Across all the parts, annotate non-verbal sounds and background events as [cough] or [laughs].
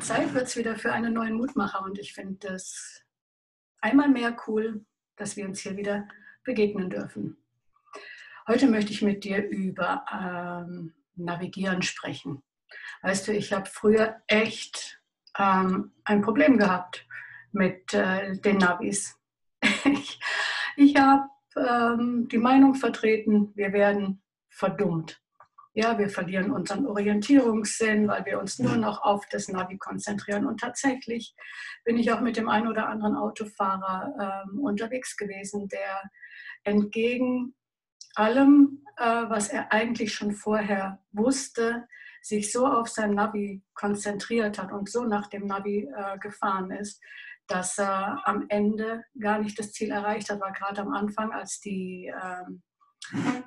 Zeit wird es wieder für einen neuen Mutmacher und ich finde es einmal mehr cool, dass wir uns hier wieder begegnen dürfen. Heute möchte ich mit dir über ähm, Navigieren sprechen. Weißt du, ich habe früher echt ähm, ein Problem gehabt mit äh, den Navis. [laughs] ich ich habe ähm, die Meinung vertreten, wir werden verdummt. Ja, wir verlieren unseren Orientierungssinn, weil wir uns nur noch auf das Navi konzentrieren. Und tatsächlich bin ich auch mit dem einen oder anderen Autofahrer ähm, unterwegs gewesen, der entgegen allem, äh, was er eigentlich schon vorher wusste, sich so auf sein Navi konzentriert hat und so nach dem Navi äh, gefahren ist, dass er am Ende gar nicht das Ziel erreicht hat, weil gerade am Anfang, als die ähm,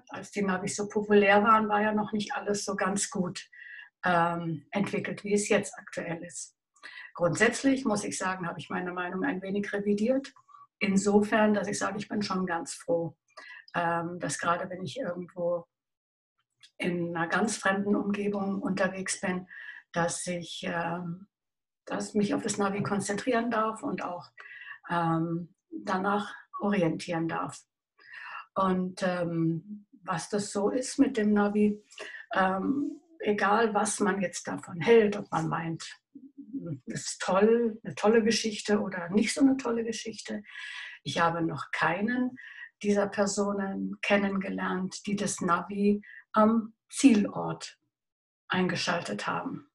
als die Navis so populär waren, war ja noch nicht alles so ganz gut ähm, entwickelt, wie es jetzt aktuell ist. Grundsätzlich muss ich sagen, habe ich meine Meinung ein wenig revidiert. Insofern, dass ich sage, ich bin schon ganz froh, ähm, dass gerade wenn ich irgendwo in einer ganz fremden Umgebung unterwegs bin, dass ich ähm, dass mich auf das Navi konzentrieren darf und auch ähm, danach orientieren darf. Und ähm, was das so ist mit dem Navi, ähm, egal was man jetzt davon hält, ob man meint, das ist toll, eine tolle Geschichte oder nicht so eine tolle Geschichte. Ich habe noch keinen dieser Personen kennengelernt, die das Navi am Zielort eingeschaltet haben.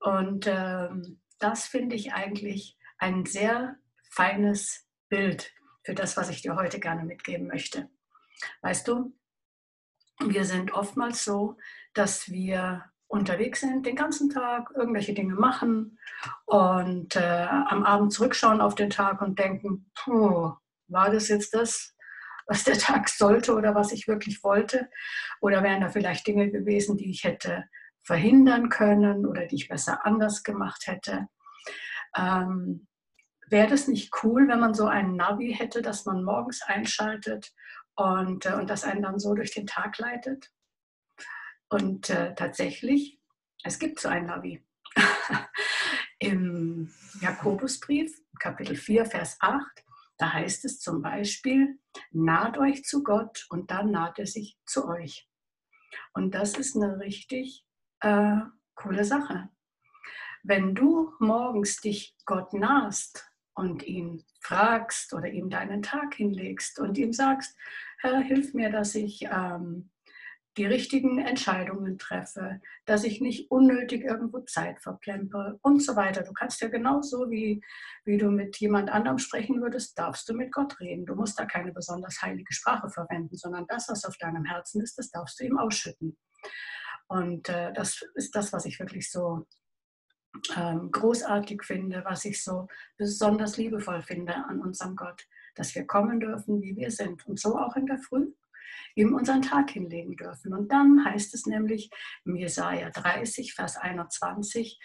Und ähm, das finde ich eigentlich ein sehr feines Bild für das, was ich dir heute gerne mitgeben möchte. Weißt du, wir sind oftmals so, dass wir unterwegs sind, den ganzen Tag irgendwelche Dinge machen und äh, am Abend zurückschauen auf den Tag und denken, war das jetzt das, was der Tag sollte oder was ich wirklich wollte? Oder wären da vielleicht Dinge gewesen, die ich hätte verhindern können oder die ich besser anders gemacht hätte? Ähm, wäre das nicht cool, wenn man so ein Navi hätte, das man morgens einschaltet und, äh, und das einen dann so durch den Tag leitet? Und äh, tatsächlich, es gibt so ein Navi. [laughs] Im Jakobusbrief, Kapitel 4, Vers 8, da heißt es zum Beispiel, naht euch zu Gott und dann naht er sich zu euch. Und das ist eine richtig äh, coole Sache. Wenn du morgens dich Gott nahst und ihn fragst oder ihm deinen Tag hinlegst und ihm sagst, Herr, hilf mir, dass ich ähm, die richtigen Entscheidungen treffe, dass ich nicht unnötig irgendwo Zeit verplempe und so weiter. Du kannst ja genauso wie, wie du mit jemand anderem sprechen würdest, darfst du mit Gott reden. Du musst da keine besonders heilige Sprache verwenden, sondern das, was auf deinem Herzen ist, das darfst du ihm ausschütten. Und äh, das ist das, was ich wirklich so ähm, großartig finde, was ich so besonders liebevoll finde an unserem Gott, dass wir kommen dürfen, wie wir sind und so auch in der Früh ihm unseren Tag hinlegen dürfen. Und dann heißt es nämlich im Jesaja 30, Vers 21,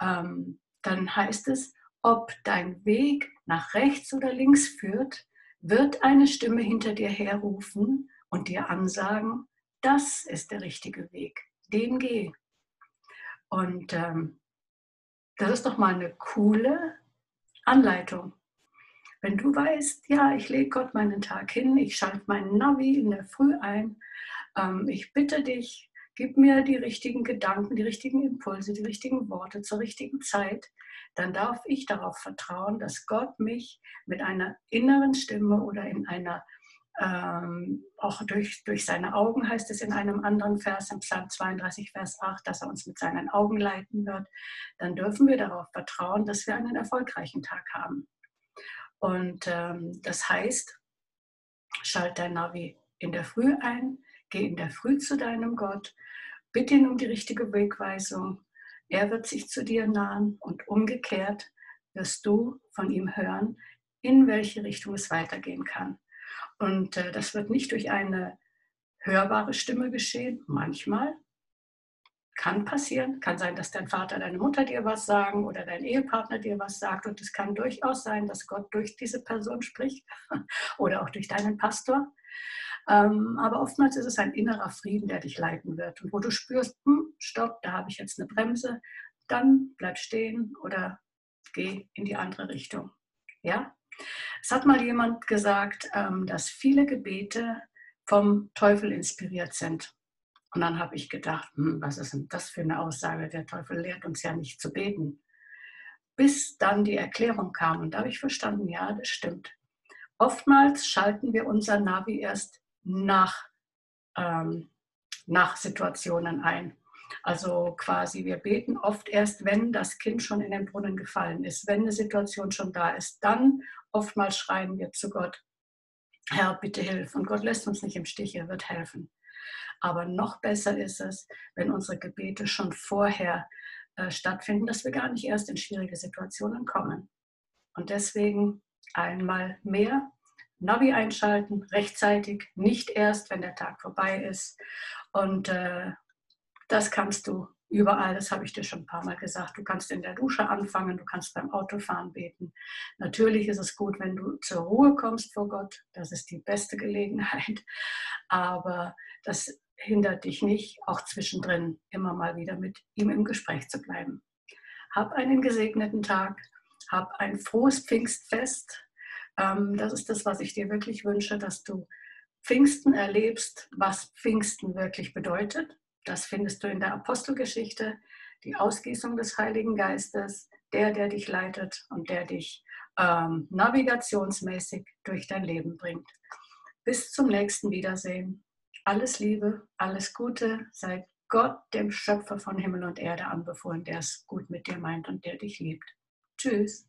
ähm, dann heißt es, ob dein Weg nach rechts oder links führt, wird eine Stimme hinter dir herrufen und dir ansagen, das ist der richtige Weg, den geh. Und ähm, das ist doch mal eine coole Anleitung. Wenn du weißt, ja, ich lege Gott meinen Tag hin, ich schalte meinen Navi in der Früh ein, ähm, ich bitte dich, gib mir die richtigen Gedanken, die richtigen Impulse, die richtigen Worte zur richtigen Zeit, dann darf ich darauf vertrauen, dass Gott mich mit einer inneren Stimme oder in einer ähm, auch durch, durch seine Augen heißt es in einem anderen Vers, im Psalm 32, Vers 8, dass er uns mit seinen Augen leiten wird, dann dürfen wir darauf vertrauen, dass wir einen erfolgreichen Tag haben. Und ähm, das heißt, schalt dein Navi in der Früh ein, geh in der Früh zu deinem Gott, bitte ihn um die richtige Wegweisung. Er wird sich zu dir nahen und umgekehrt wirst du von ihm hören, in welche Richtung es weitergehen kann. Und äh, das wird nicht durch eine hörbare Stimme geschehen. Manchmal kann passieren. Kann sein, dass dein Vater, deine Mutter dir was sagen oder dein Ehepartner dir was sagt. Und es kann durchaus sein, dass Gott durch diese Person spricht [laughs] oder auch durch deinen Pastor. Ähm, aber oftmals ist es ein innerer Frieden, der dich leiten wird und wo du spürst, hm, stopp, da habe ich jetzt eine Bremse, dann bleib stehen oder geh in die andere Richtung. Ja? Es hat mal jemand gesagt, ähm, dass viele Gebete vom Teufel inspiriert sind. Und dann habe ich gedacht, hm, was ist denn das für eine Aussage? Der Teufel lehrt uns ja nicht zu beten. Bis dann die Erklärung kam und da habe ich verstanden, ja, das stimmt. Oftmals schalten wir unser Navi erst nach, ähm, nach Situationen ein. Also quasi, wir beten oft erst, wenn das Kind schon in den Brunnen gefallen ist, wenn eine Situation schon da ist. Dann oftmals schreien wir zu Gott, Herr, bitte hilf. Und Gott lässt uns nicht im Stich, er wird helfen. Aber noch besser ist es, wenn unsere Gebete schon vorher äh, stattfinden, dass wir gar nicht erst in schwierige Situationen kommen. Und deswegen einmal mehr Navi einschalten, rechtzeitig, nicht erst, wenn der Tag vorbei ist. Und äh, das kannst du überall, das habe ich dir schon ein paar Mal gesagt. Du kannst in der Dusche anfangen, du kannst beim Autofahren beten. Natürlich ist es gut, wenn du zur Ruhe kommst vor Gott. Das ist die beste Gelegenheit. Aber das hindert dich nicht, auch zwischendrin immer mal wieder mit ihm im Gespräch zu bleiben. Hab einen gesegneten Tag, hab ein frohes Pfingstfest. Ähm, das ist das, was ich dir wirklich wünsche, dass du Pfingsten erlebst, was Pfingsten wirklich bedeutet das findest du in der Apostelgeschichte, die Ausgießung des Heiligen Geistes, der, der dich leitet und der dich ähm, navigationsmäßig durch dein Leben bringt. Bis zum nächsten Wiedersehen. Alles Liebe, alles Gute, sei Gott, dem Schöpfer von Himmel und Erde, anbefohlen, der es gut mit dir meint und der dich liebt. Tschüss.